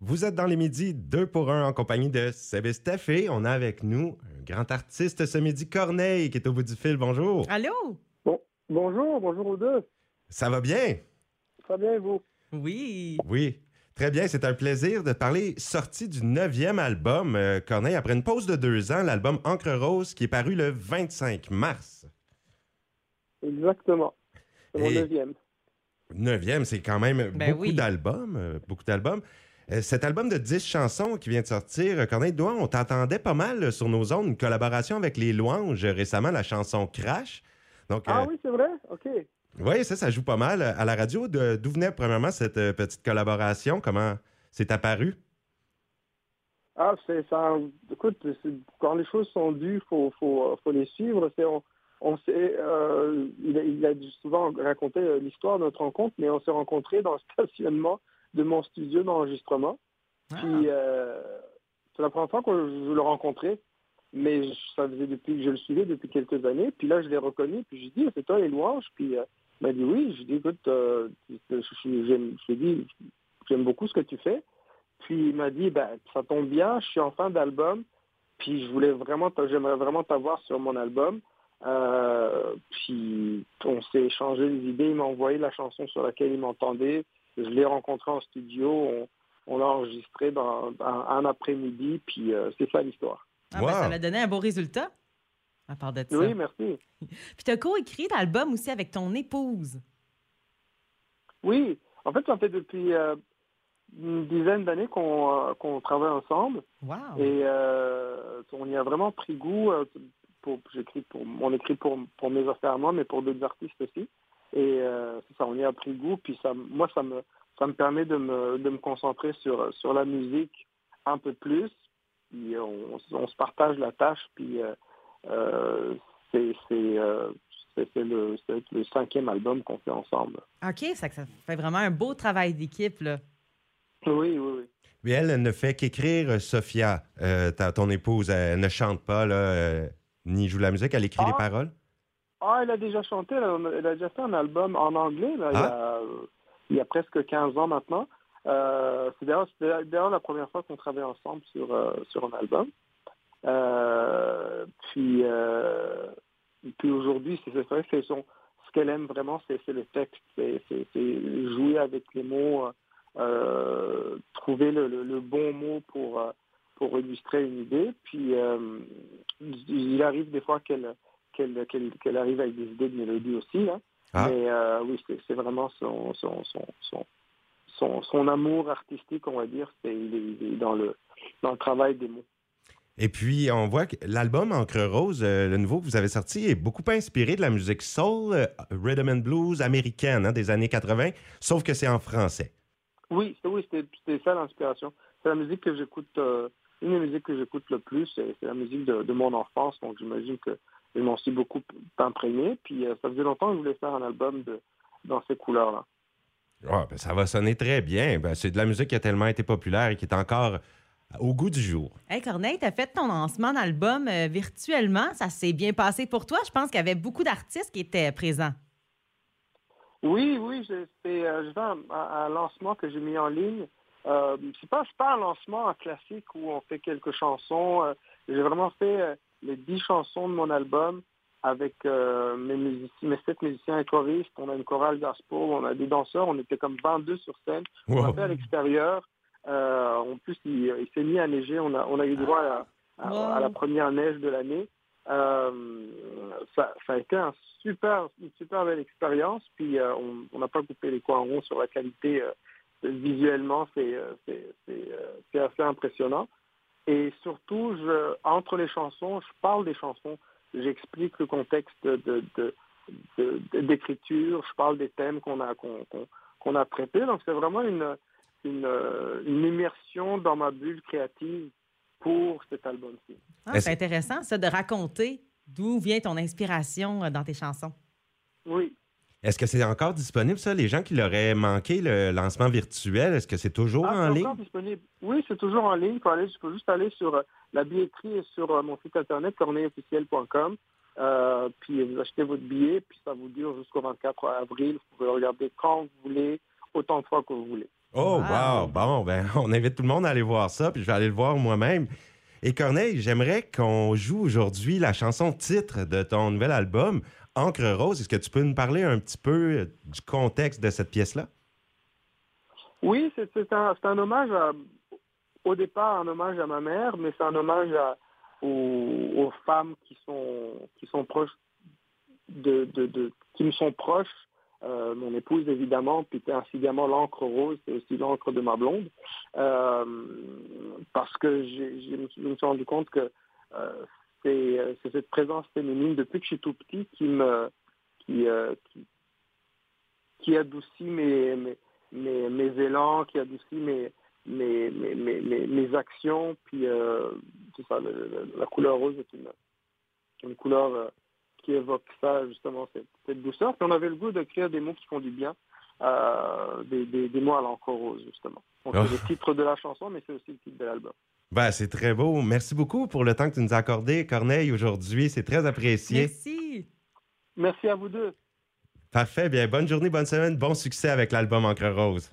Vous êtes dans les midis, deux pour un en compagnie de Sébastien et on a avec nous un grand artiste ce midi, Corneille, qui est au bout du fil. Bonjour. Allô? Bon, bonjour, bonjour aux deux. Ça va bien? Très bien, et vous? Oui. Oui. Très bien, c'est un plaisir de parler sortie du neuvième album, euh, Corneille, après une pause de deux ans, l'album Encre Rose qui est paru le 25 mars. Exactement. C'est mon neuvième. Neuvième, c'est quand même Ben beaucoup oui. d'albums. euh, beaucoup d'albums. Euh, cet album de 10 chansons qui vient de sortir, euh, Corneille Douan, on t'entendait pas mal euh, sur nos ondes, une collaboration avec les Louanges récemment, la chanson Crash. Donc, Ah euh, oui, c'est vrai? OK. oui, ça, ça joue pas mal à la radio. D'où venait premièrement cette euh, petite collaboration? Comment c'est apparu? Ah, c'est ça. Écoute, quand les choses sont dues, il faut, faut, faut les suivre. On, on euh, il, a, il a souvent raconté l'histoire de notre rencontre, mais on s'est rencontrés dans le stationnement de mon studio d'enregistrement. Ah. Puis, euh, c'est la première fois que je le rencontrais, mais je- ça faisait depuis que je le suivais depuis quelques années. Puis là, je l'ai reconnu, puis j'ai dit, c'est toi les louanges? Puis euh, il m'a dit oui. Je lui ai dit, écoute, euh, je, dit, j'aime beaucoup ce que tu fais. Puis il m'a dit, ben, ça tombe bien, je suis en fin d'album, puis je voulais vraiment, j'aimerais vraiment t'avoir sur mon album. Euh, puis on s'est échangé les idées, il m'a envoyé la chanson sur laquelle il m'entendait. Je l'ai rencontré en studio, on, on l'a enregistré dans, dans un après-midi, puis euh, c'est ça l'histoire. Ah, ben, Wow. ça a donné un beau résultat. À part ça. Oui, merci. Puis tu as coécrit l'album aussi avec ton épouse. Oui, en fait, ça fait depuis euh, une dizaine d'années qu'on euh, travaille ensemble. Wow. Et euh, on y a vraiment pris goût. Pour, j'écris pour, on écrit pour, pour mes affaires à moi, mais pour d'autres artistes aussi. Et euh, c'est ça, on y a pris goût. Puis ça, moi, ça me, ça me permet de me, de me concentrer sur, sur la musique un peu plus. Puis on, on se partage la tâche. Puis euh, euh, c'est c'est, euh, c'est- c'est le, c'est le cinquième album qu'on fait ensemble. OK, ça, ça fait vraiment un beau travail d'équipe, là. Oui, oui, oui. Puis elle, elle ne fait qu'écrire, Sophia, euh, ta- ton épouse. Elle ne chante pas, là, euh, ni joue la musique, elle écrit Ah. les paroles? Ah, elle a déjà chanté, elle a, elle a déjà fait un album en anglais, là, il, y a, il y a presque 15 ans maintenant. Euh, c'est d'ailleurs, la première fois qu'on travaille ensemble sur, euh, sur un album. Euh, puis, puis aujourd'hui, c'est vrai que son, ce qu'elle aime vraiment, c'est le texte, c'est jouer avec les mots, trouver le, le- le bon mot pour, pour illustrer une idée. Puis, il arrive des fois qu'elle qu'elle qu'elle qu'elle arrive avec des idées de mélodie aussi. Là. Ah. Mais euh, oui, c'est vraiment son, son, son, son, son, amour artistique, on va dire. Il est, il est dans, le, dans le travail des mots. Et puis, on voit que l'album Encre Rose, euh, le nouveau que vous avez sorti, est beaucoup inspiré de la musique soul, euh, rhythm and blues américaine hein, des années 80, sauf que c'est en français. Oui, c'est- oui c'était c'était ça l'inspiration. C'est la musique que j'écoute, euh, une des musiques que j'écoute le plus, c'est la musique de, de mon enfance. Donc j'imagine que je m'en suis beaucoup imprégné. Puis euh, ça faisait longtemps que je voulais faire un album de, dans ces couleurs-là. Ah, ben, ça va sonner très bien. Ben, c'est de la musique qui a tellement été populaire et qui est encore au goût du jour. Hey Corneille, tu as fait ton lancement d'album euh, virtuellement. Ça s'est bien passé pour toi. Je pense qu'il y avait beaucoup d'artistes qui étaient présents. Oui, oui, j'ai euh, fait un, un- un lancement que j'ai mis en ligne. Euh, c'est pas, c'est pas un lancement classique où on fait quelques chansons. euh, j'ai vraiment fait euh, les dix chansons de mon album avec euh, mes, musiciens, mes sept musiciens et choristes. On a une chorale gospel, on a des danseurs. On était comme 22 sur scène. On a fait à l'extérieur. Euh, en plus, il, il s'est mis à neiger. On a, on a eu droit à, à- Wow. à la première neige de l'année. Euh, ça, ça a été un super, une super belle expérience. Puis euh, on on n'a pas coupé les coins ronds sur la qualité. Visuellement, c'est euh, c'est- c'est, euh, c'est assez impressionnant. Et surtout, je, entre les chansons, je parle des chansons. J'explique le contexte d'écriture. Je parle des thèmes qu'on a qu'on qu'on- qu'on a traités. Donc c'est vraiment une, une, euh, une immersion dans ma bulle créative pour cet album-ci. Ah, c'est intéressant, ça, de raconter d'où vient ton inspiration dans tes chansons. Oui. Est-ce que c'est encore disponible, ça? Les gens qui l'auraient manqué, le lancement virtuel, est-ce que c'est toujours Ah, en ligne? disponible. Oui, c'est toujours en ligne. Il faut, aller, faut juste aller sur euh, la billetterie et sur euh, mon site internet corneilleofficiel.com. Euh, puis vous achetez votre billet, puis ça vous dure jusqu'au 24 avril. Vous pouvez regarder quand vous voulez, autant de fois que vous voulez. Oh, wow! Wow. Bon, ben, on invite tout le monde à aller voir ça, puis je vais aller le voir moi-même. Et Corneille, j'aimerais qu'on joue aujourd'hui la chanson titre de ton nouvel album, Encre Rose. Est-ce que tu peux nous parler un petit peu euh, du contexte de cette pièce-là? Oui, c'est un, hommage à, au départ un hommage à ma mère, mais c'est un hommage aux, femmes qui sont qui sont proches de, qui me sont proches. Euh, mon épouse évidemment, puis ainsi également l'encre rose, c'est aussi l'encre de ma blonde, Euh, parce que je me suis- rendu compte que c'est euh, c'est cette présence féminine depuis que je suis tout petit qui me qui, euh, qui, adoucit mes, mes, mes, élans, qui adoucit mes, mes, mes, mes, actions. Puis, euh, ça, la couleur rose est une, une couleur qui évoque ça, justement, cette, cette douceur. Puis, on avait le goût d'écrire des mots qui font du bien, euh, des, des, à l'encre rose, justement. Donc, Oh. c'est le titre de la chanson, mais c'est aussi le titre de l'album. Ben, c'est très beau. Merci beaucoup pour le temps que tu nous as accordé, Corneille, aujourd'hui. C'est très apprécié. Merci. Merci à vous deux. Parfait. Bien, bonne journée, bonne semaine, bon succès avec l'album Encre Rose.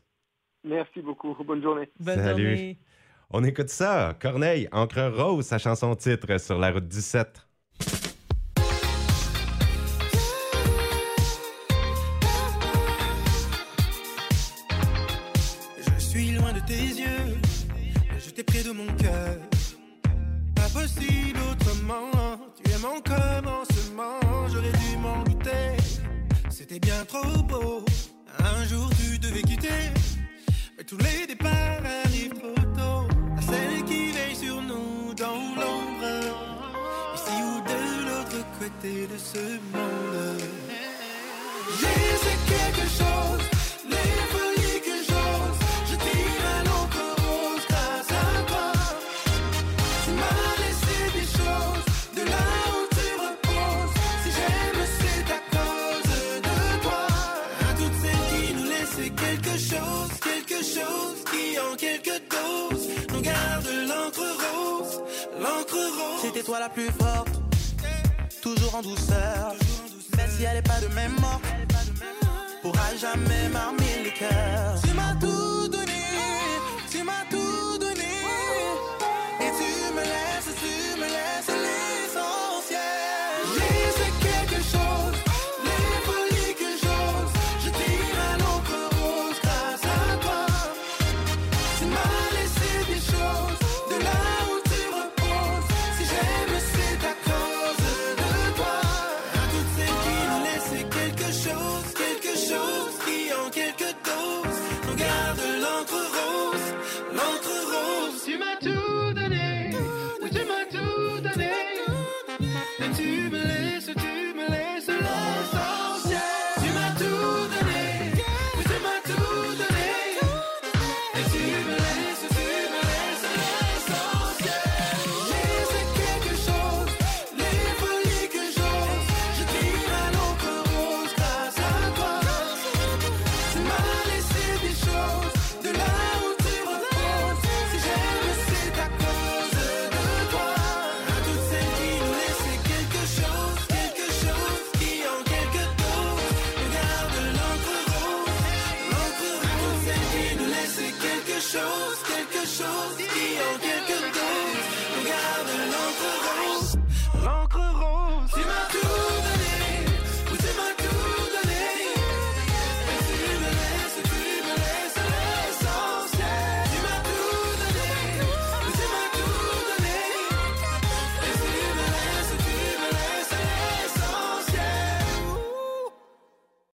Merci beaucoup. Bonne journée. Bonne Salut. journée. On écoute ça. Corneille, Encre Rose, sa chanson titre sur la route 17. Mon commencement, j'aurais dû m'en douter. C'était bien trop beau, un jour tu devais quitter. Mais tous les départs arrivent trop tôt. À celle qui veille sur nous dans l'ombre, ici ou de l'autre côté de ce monde. Quelque chose, quelque chose qui en quelques doses nous garde l'encre rose, l'encre rose. C'était toi la plus forte, toujours en douceur. Même si elle est pas de même mort, pourra jamais m'armer les cœurs.